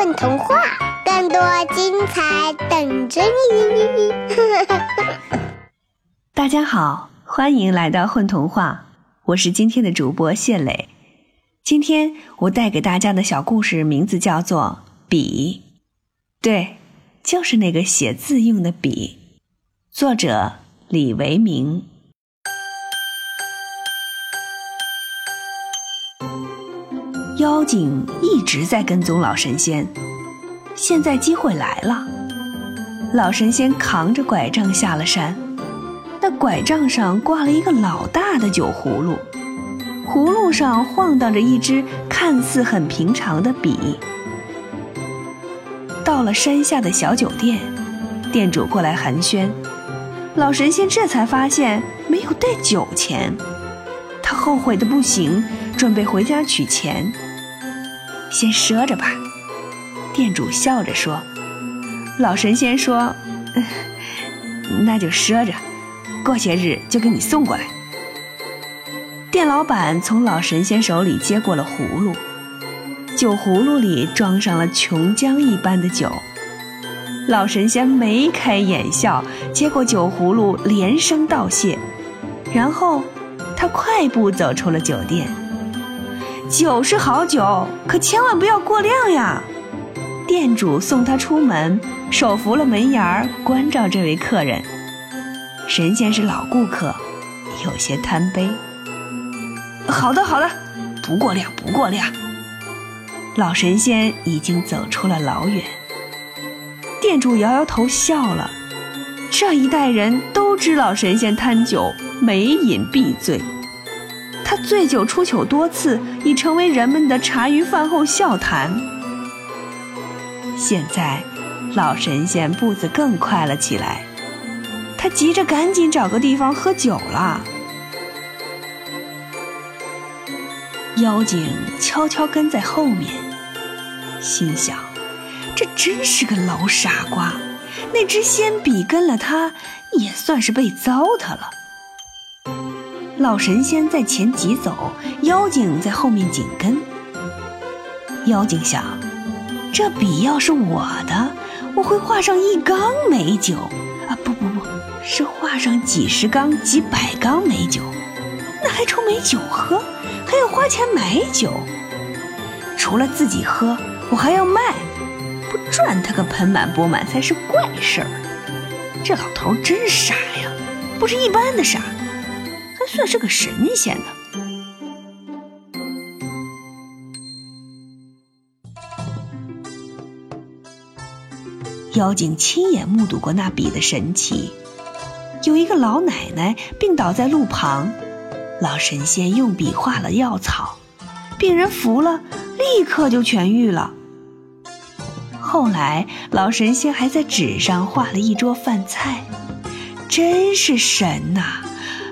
混童话，更多精彩等着你！大家好，欢迎来到混童话，我是今天的主播谢磊。今天我带给大家的小故事名字叫做《笔》，对，就是那个写字用的笔。作者李维明。妖精一直在跟踪老神仙，现在机会来了。老神仙扛着拐杖下了山，那拐杖上挂了一个老大的酒葫芦，葫芦上晃荡着一支看似很平常的笔。到了山下的小酒店，店主过来寒暄，老神仙这才发现没有带酒钱，他后悔的不行，准备回家取钱。先赊着吧，店主笑着说。老神仙说：“那就赊着，过些日就给你送过来。”店老板从老神仙手里接过了葫芦，酒葫芦里装上了琼浆一般的酒。老神仙眉开眼笑，接过酒葫芦，连声道谢，然后他快步走出了酒店。酒是好酒，可千万不要过量呀！店主送他出门，手扶了门沿儿，关照这位客人。神仙是老顾客，有些贪杯。好的，好的，不过量，不过量。老神仙已经走出了老远。店主摇摇头笑了。这一代人都知老神仙贪酒，每饮必醉。醉酒出糗多次，已成为人们的茶余饭后笑谈。现在，老神仙步子更快了起来，他急着赶紧找个地方喝酒了。妖精悄悄跟在后面，心想：这真是个老傻瓜，那支仙笔跟了他，也算是被糟蹋了。老神仙在前急走，妖精在后面紧跟。妖精想：这笔要是我的，我会画上一缸美酒啊！不不不，是画上几十缸、几百缸美酒，那还愁没酒喝？还要花钱买酒？除了自己喝，我还要卖，不赚他个盆满钵满才是怪事儿。这老头真傻呀，不是一般的傻。算是个神仙呢。妖精亲眼目睹过那笔的神奇。有一个老奶奶病倒在路旁，老神仙用笔画了药草，病人服了，立刻就痊愈了。后来，老神仙还在纸上画了一桌饭菜，真是神呐！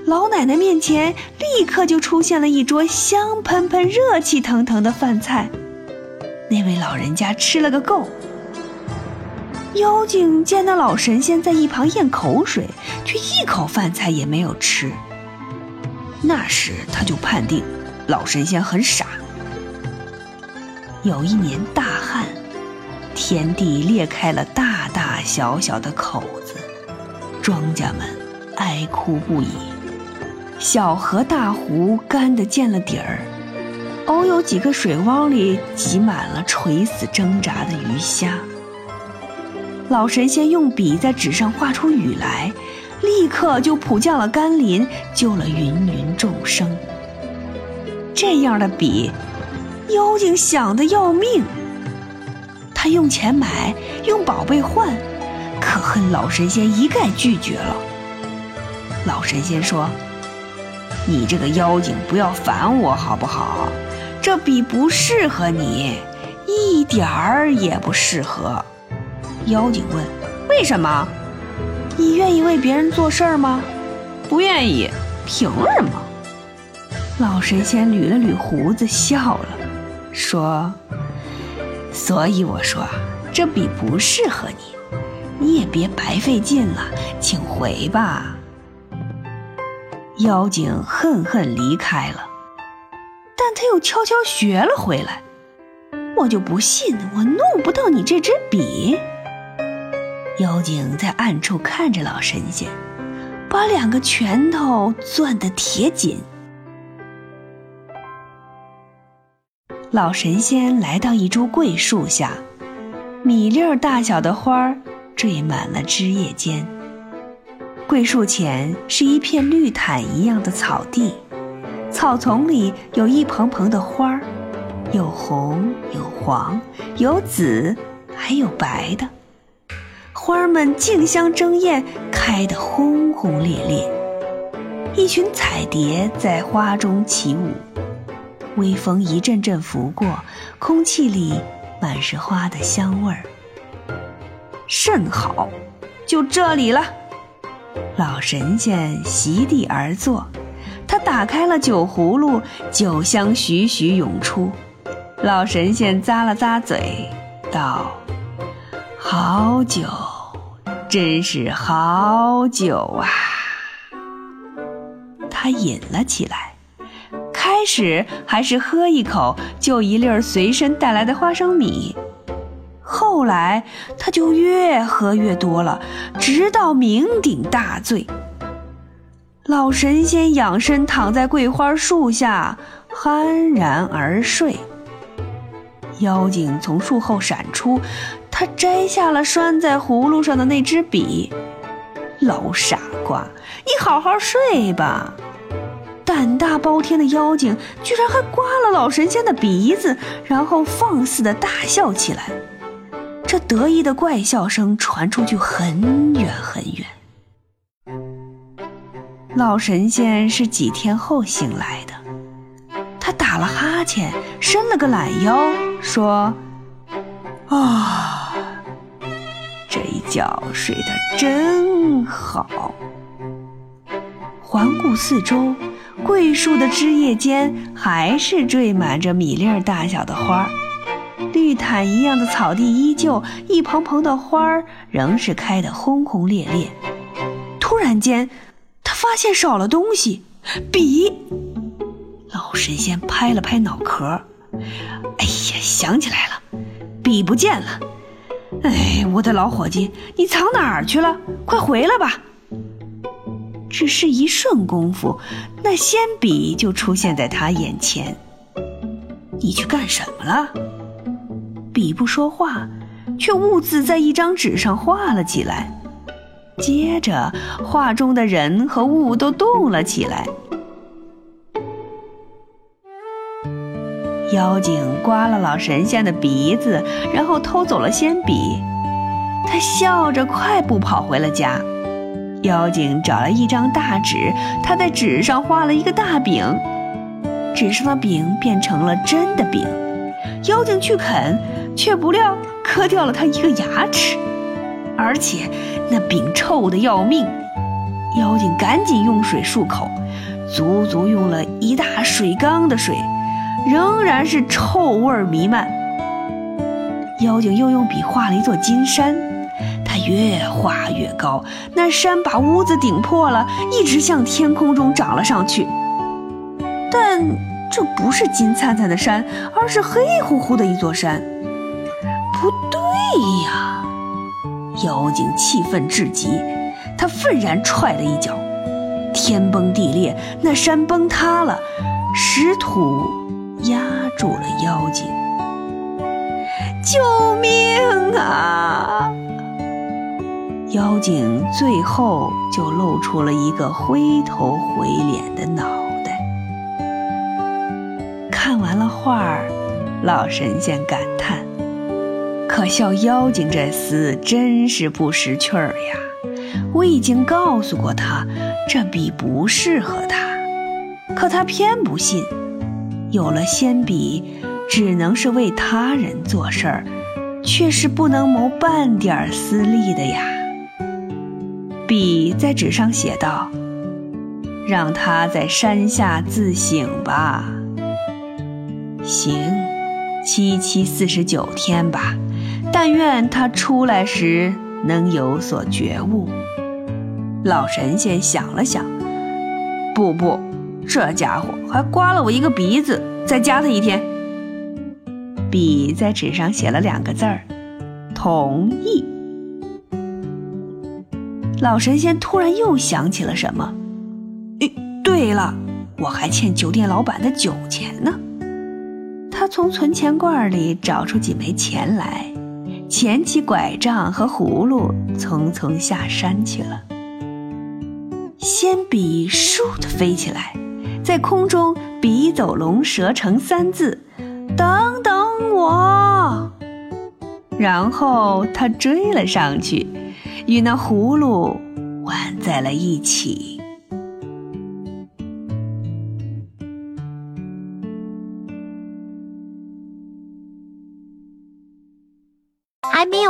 老奶奶面前立刻就出现了一桌香喷喷、热气腾腾的饭菜，那位老人家吃了个够。妖精见那老神仙在一旁咽口水，却一口饭菜也没有吃。那时他就判定老神仙很傻。有一年大旱，天地裂开了大大小小的口子，庄稼们哀哭不已。小河大湖干得见了底儿，偶有几个水汪里挤满了垂死挣扎的鱼虾。老神仙用笔在纸上画出雨来，立刻就普降了甘霖，救了芸芸众生。这样的笔，妖精想得要命。他用钱买，用宝贝换，可恨老神仙一概拒绝了。老神仙说。你这个妖精，不要烦我好不好？这笔不适合你，一点儿也不适合。妖精问：“为什么？你愿意为别人做事儿吗？”“不愿意。”“凭什么？”老神仙捋了捋胡子，笑了，说：“所以我说，这笔不适合你，你也别白费劲了，请回吧。”妖精恨恨离开了，但他又悄悄学了回来。我就不信我弄不到你这支笔。妖精在暗处看着老神仙，把两个拳头攥得铁紧。老神仙来到一株桂树下，米粒儿大小的花儿缀满了枝叶间。桂树前是一片绿毯一样的草地，草丛里有一蓬蓬的花儿，有红有黄有紫，还有白的。花儿们竞相争艳，开得轰轰烈烈。一群彩蝶在花中起舞。微风一阵阵拂过，空气里满是花的香味儿。甚好，就这里了。老神仙席地而坐，他打开了酒葫芦，酒香徐徐涌出。老神仙咂了咂嘴，道：“好酒，真是好酒啊！”他饮了起来。开始还是喝一口就一粒儿随身带来的花生米，后来他就越喝越多了，直到酩酊大醉。老神仙仰身躺在桂花树下，酣然而睡。妖精从树后闪出，他摘下了拴在葫芦上的那支笔。老傻瓜，你好好睡吧。胆大包天的妖精居然还刮了老神仙的鼻子，然后放肆的大笑起来。这得意的怪笑声传出去很远很远。老神仙是几天后醒来的，他打了哈欠，伸了个懒腰，说：“啊，这一觉睡得真好。”环顾四周。桂树的枝叶间还是缀满着米粒大小的花儿，绿毯一样的草地依旧，一蓬蓬的花儿仍是开得轰轰烈烈。突然间，他发现少了东西，笔。老神仙拍了拍脑壳，哎呀，想起来了，笔不见了！哎，我的老伙计，你藏哪儿去了？快回来吧！只是一瞬功夫，那仙笔就出现在他眼前。你去干什么了？笔不说话，却兀自在一张纸上画了起来。接着，画中的人和物都动了起来。妖精刮了老神仙的鼻子，然后偷走了铅笔。他笑着快步跑回了家。妖精找了一张大纸，他在纸上画了一个大饼，纸上的饼变成了真的饼。妖精去啃，却不料磕掉了他一个牙齿，而且那饼臭的要命。妖精赶紧用水漱口，足足用了一大水缸的水，仍然是臭味弥漫。妖精又用笔画了一座金山。他越画越高，那山把屋子顶破了，一直向天空中长了上去。但这不是金灿灿的山，而是黑乎乎的一座山。不对呀！妖精气愤至极，他愤然踹了一脚，天崩地裂，那山崩塌了，石土压住了妖精。救命啊！妖精最后就露出了一个灰头灰脸的脑袋。看完了画儿，老神仙感叹：“可笑妖精这厮真是不识趣儿呀！我已经告诉过他，这笔不适合他，可他偏不信。有了铅笔，只能是为他人做事儿，却是不能谋半点私利的呀。”笔在纸上写道：“让他在山下自省吧。行，七七四十九天吧。但愿他出来时能有所觉悟。”老神仙想了想：“不不，这家伙还刮了我一个鼻子，再加他一天。”笔在纸上写了两个字儿：“同意。”老神仙突然又想起了什么，诶，对了，我还欠酒店老板的酒钱呢。他从存钱罐里找出几枚钱来，捡起拐杖和葫芦，匆匆下山去了。仙笔倏地飞起来，在空中笔走龙蛇成三字：“等等我。”然后他追了上去，与那葫芦玩在了一起。